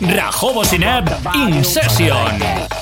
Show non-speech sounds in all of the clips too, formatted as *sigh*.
Rajobo Sinab In Session.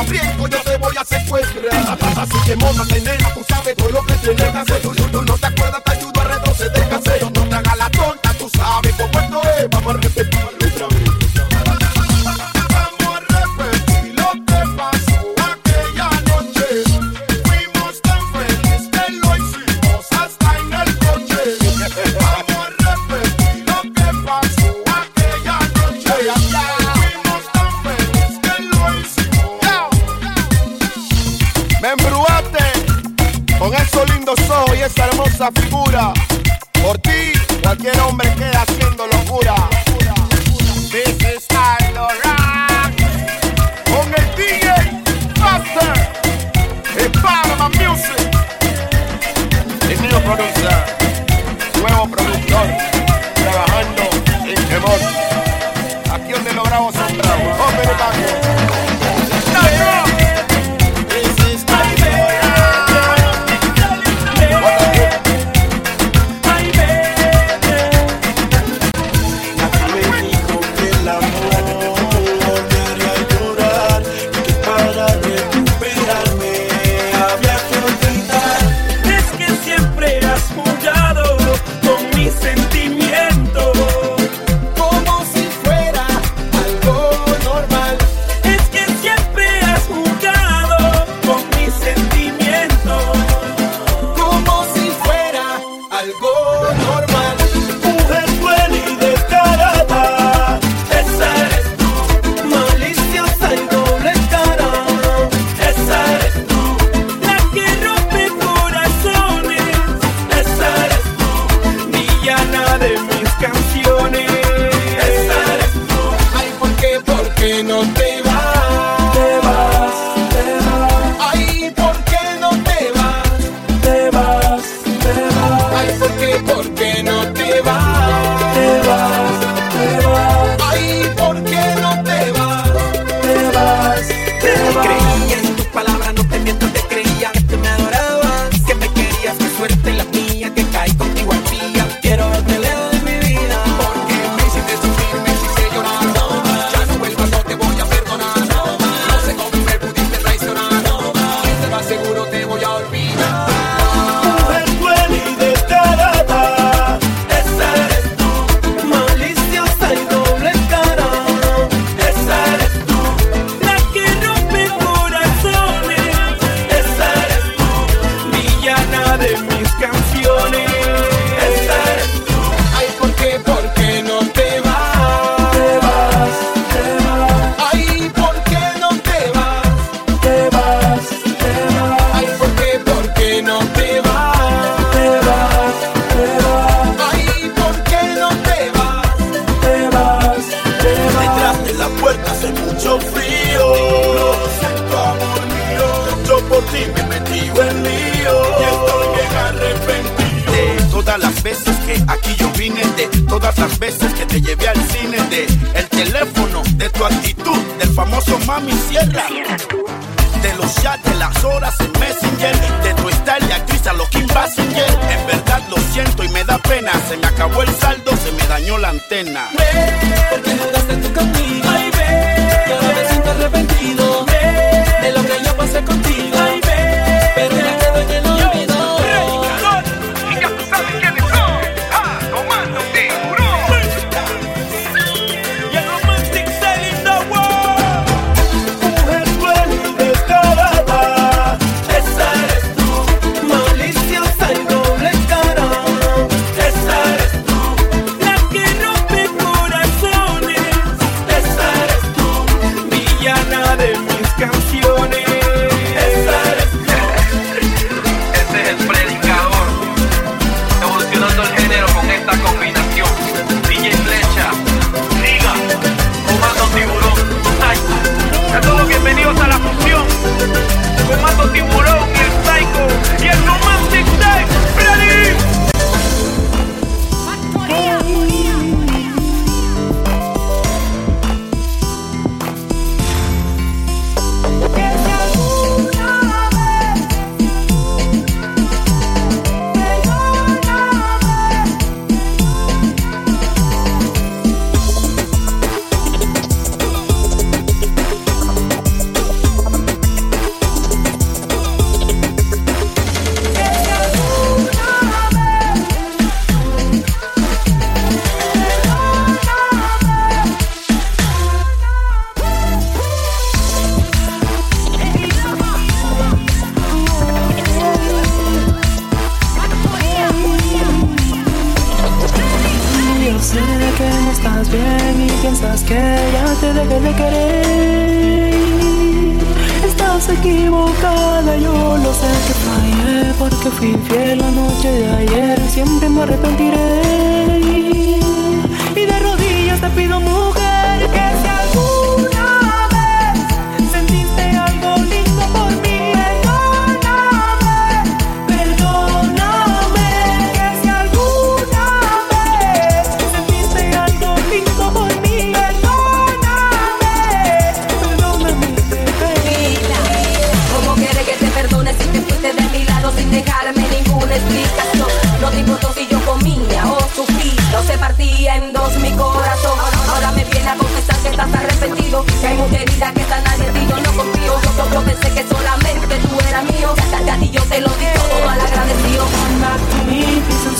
aprieto yo te voy a secuestrar. Así que montate nena, tú sabes todo lo que tienes que hacer.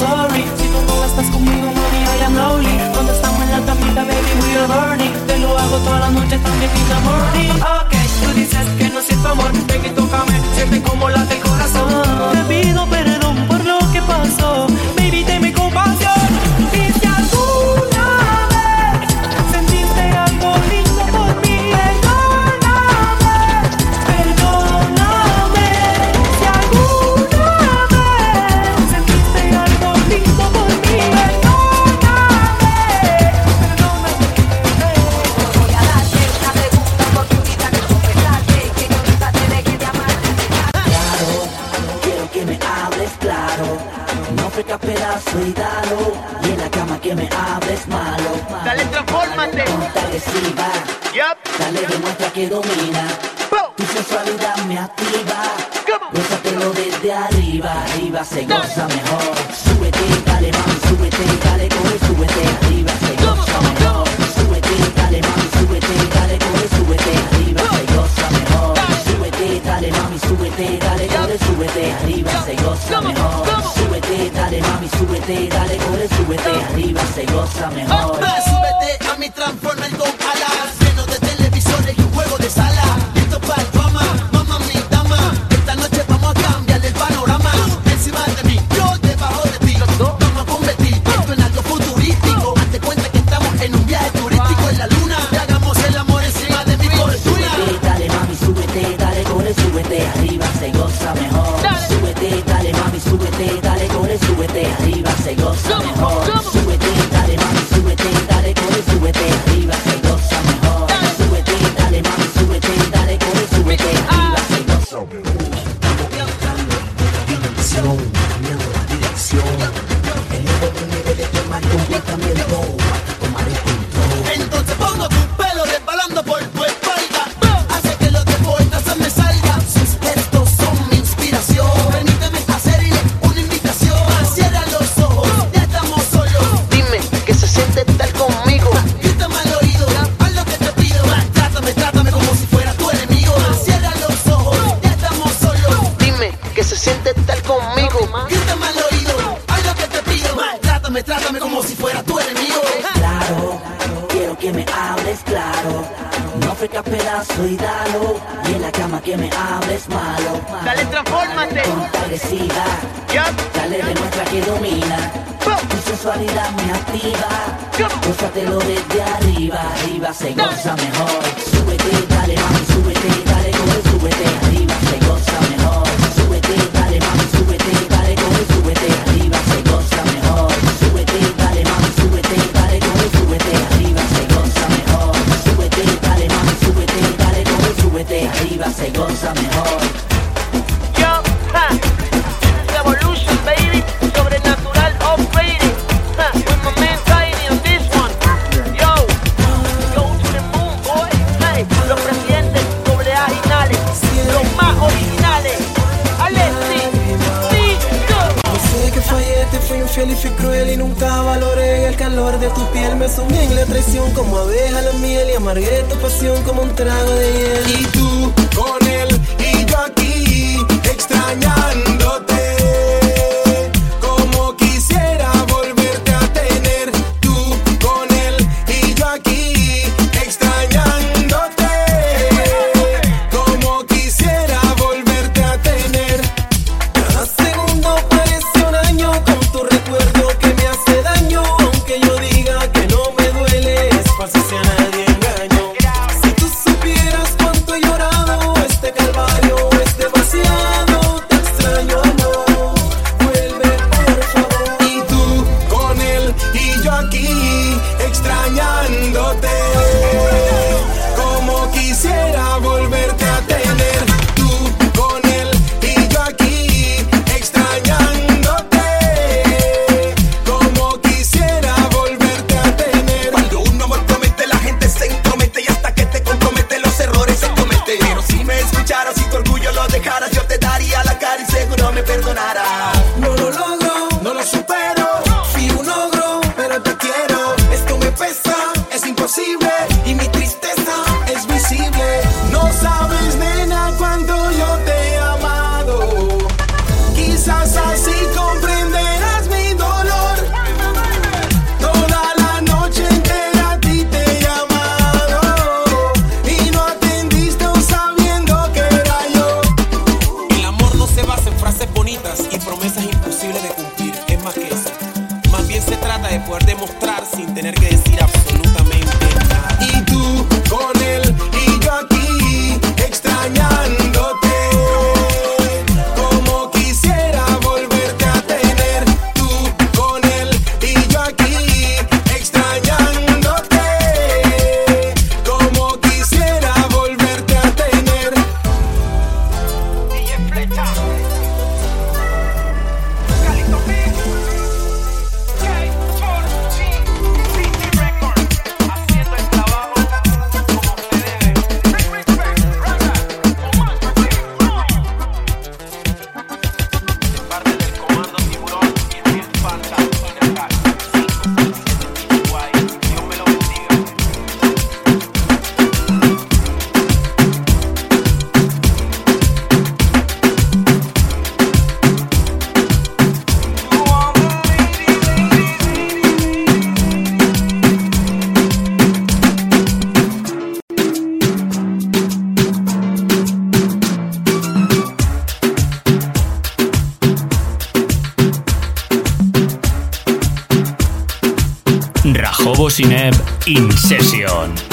sorry. Si tú no estás conmigo, money, I am lonely. Cuando estamos en la tapita, baby, we are burning. Te lo hago toda la noche, también in the morning. Ok, tú dices que no siento amor. Ven y tócame, siente como late el corazón. Te pido perdón. demuestra que domina. Tu sensualidad me activa. Gózatelo desde arriba, arriba se goza mejor. Súbete, dale mami, súbete, dale coge, súbete, arriba se goza mejor. Súbete, dale mami, súbete, dale coge, súbete, arriba se goza mejor. Súbete, dale mami, súbete, dale coge, súbete, arriba se goza mejor. Súbete, dale mami, súbete, dale coge, súbete, arriba se goza mejor. dirección, miedo a la. que me hables malo. Dale, transfórmate. Ponte agresiva. Dale, demuestra que domina. Tu sensualidad me activa. Gózatelo desde arriba. Arriba se goza mejor. Súbete, dale, mami. In Session.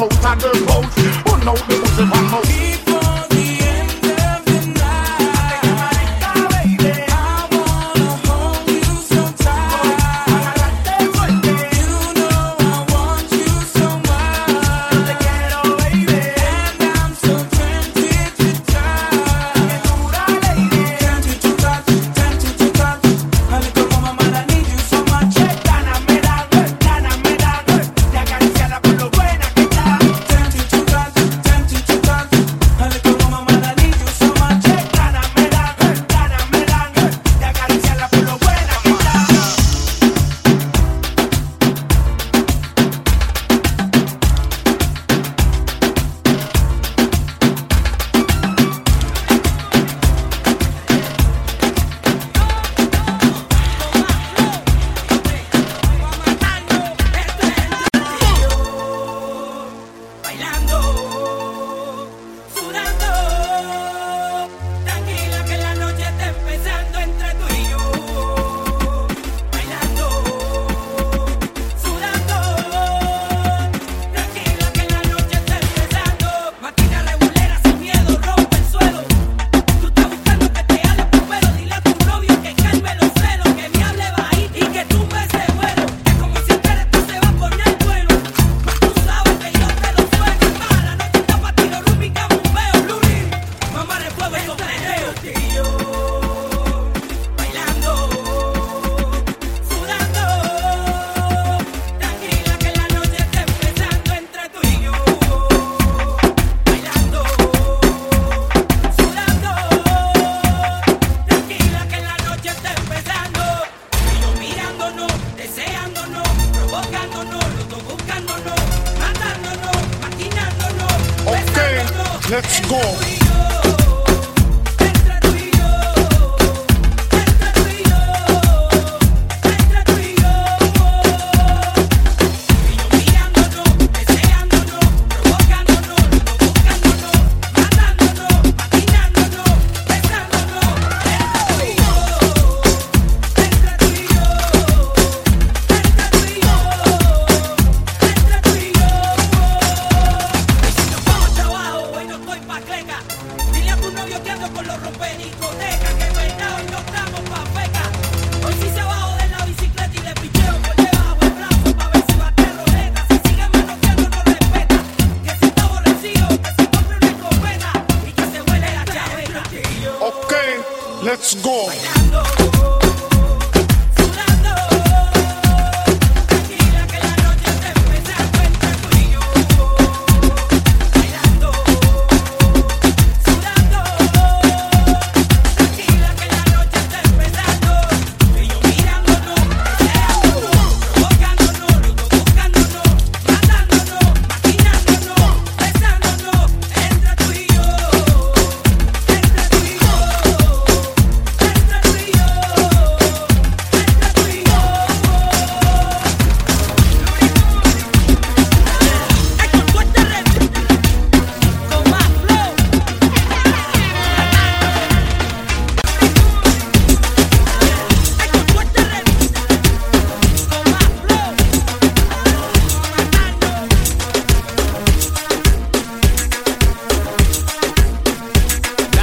hoes, I the boast. One no the in my mouth.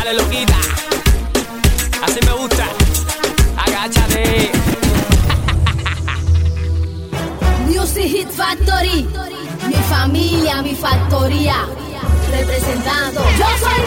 dale loquita. Así me gusta. Agáchate. *laughs* Music Hit Factory. Mi familia, mi factoría. Representando. Yo soy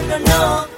no, no, no.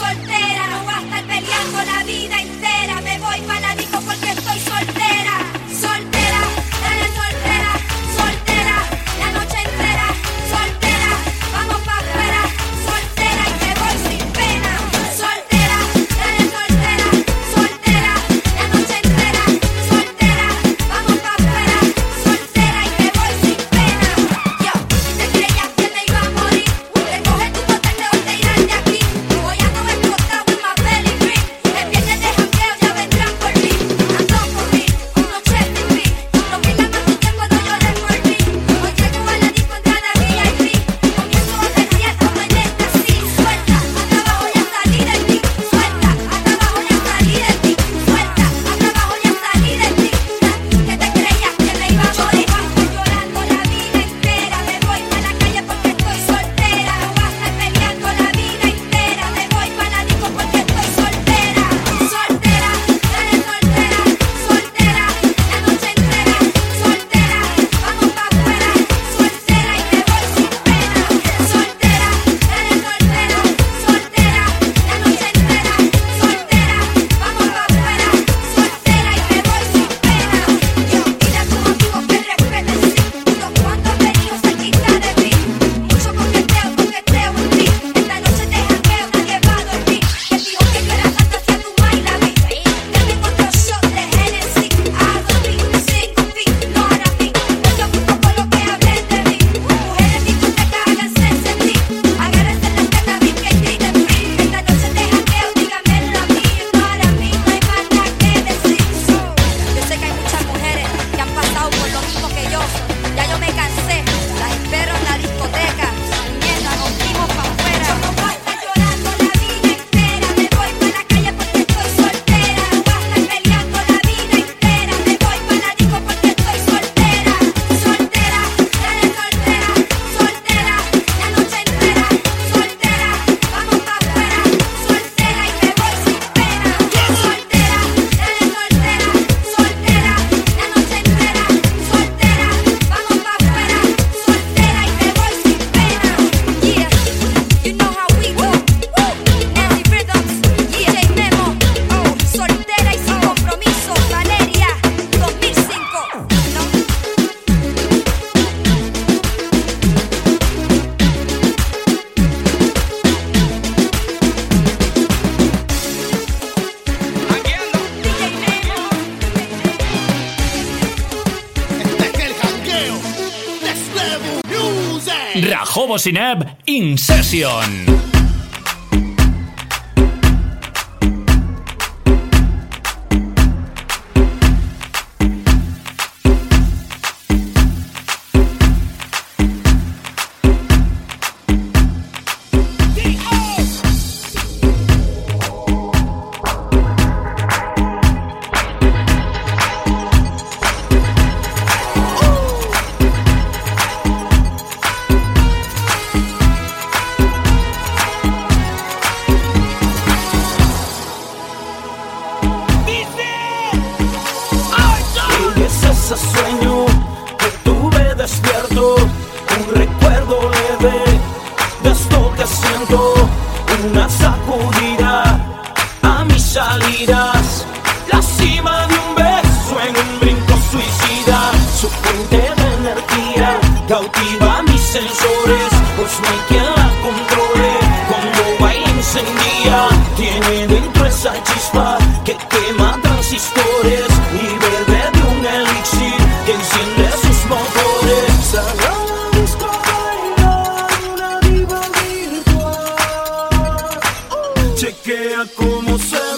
Sunday. Cineb Incession. Chequea cómo se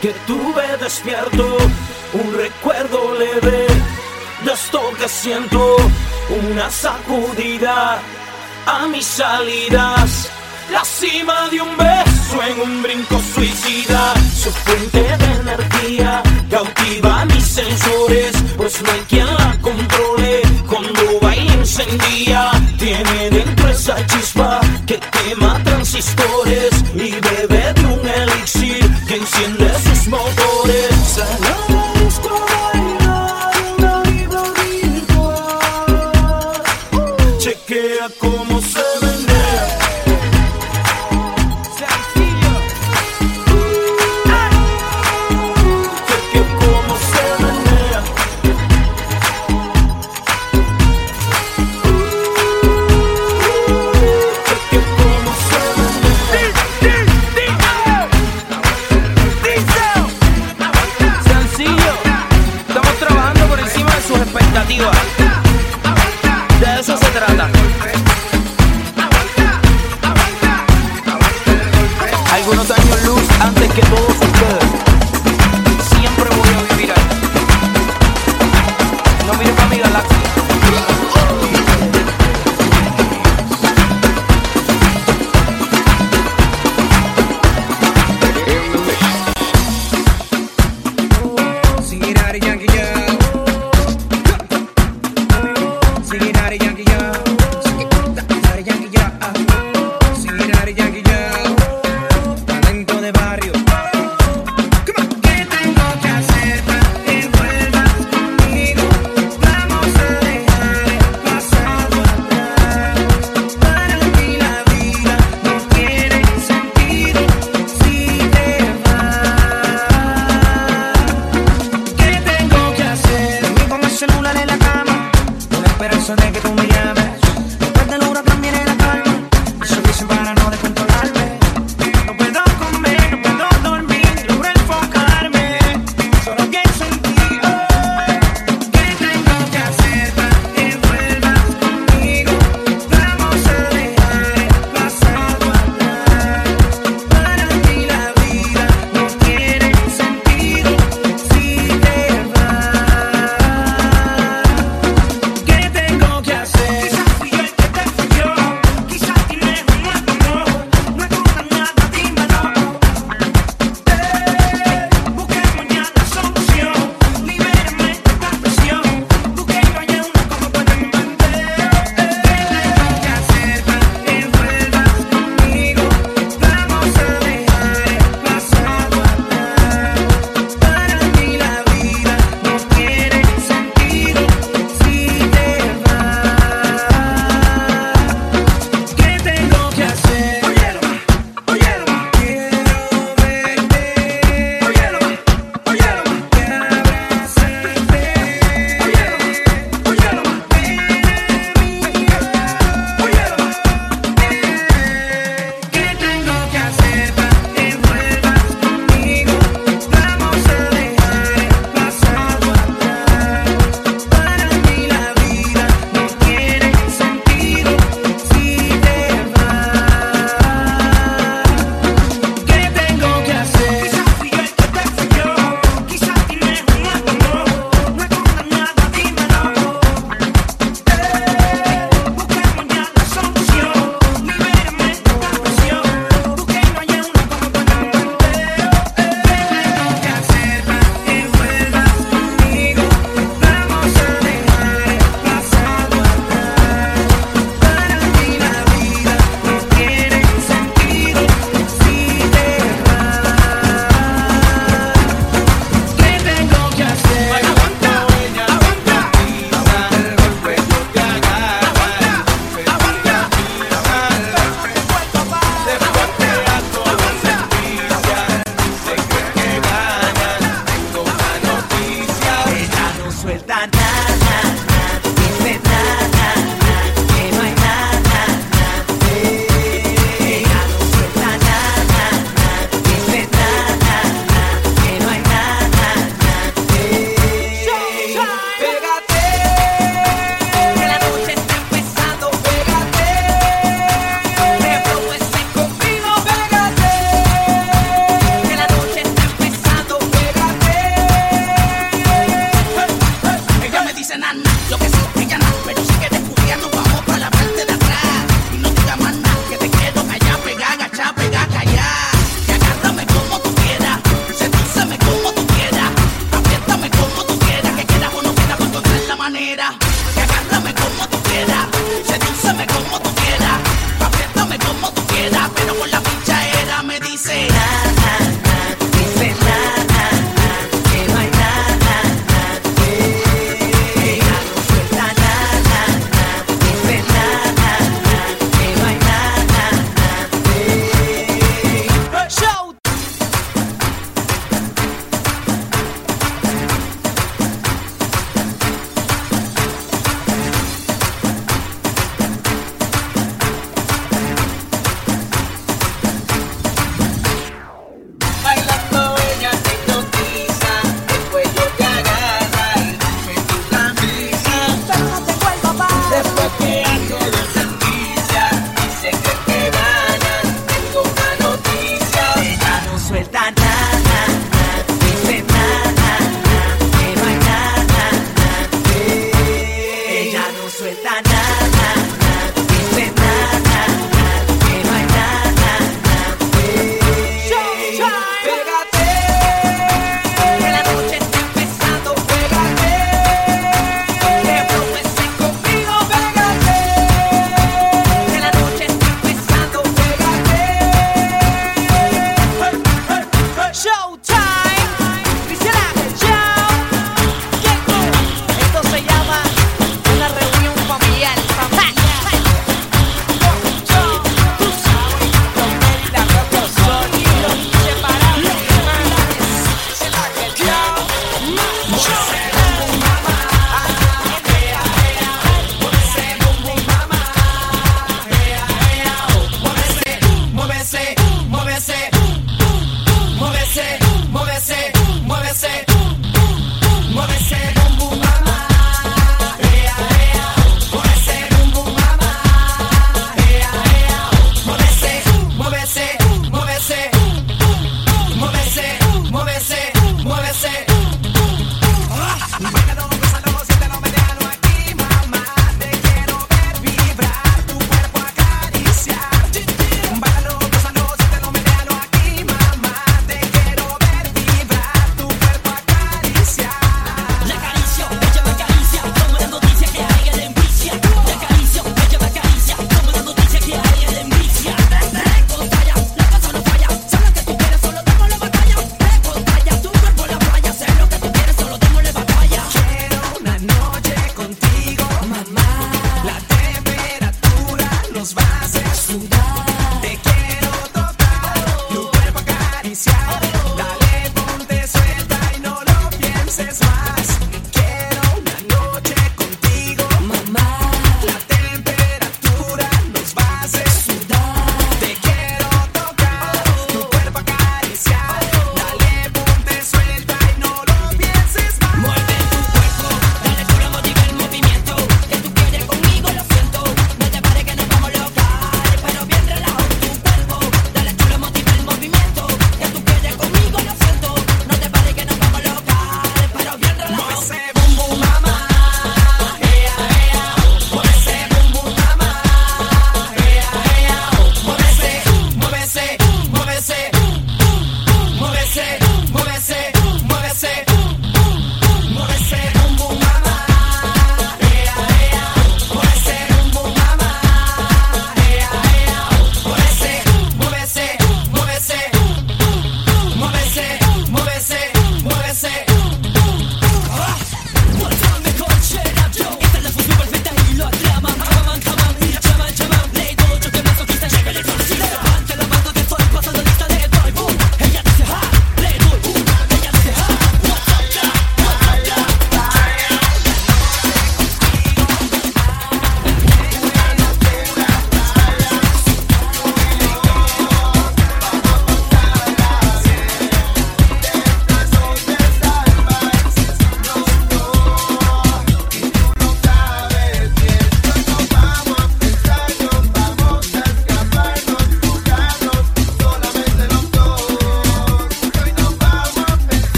que tuve despierto, un recuerdo leve de esto que siento, una sacudida a mis salidas, la cima de un beso en un brinco suicida, su fuente de energía cautiva mis sensores, pues no hay quien la controle cuando baila encendía, tiene dentro esa chispa que quema transistores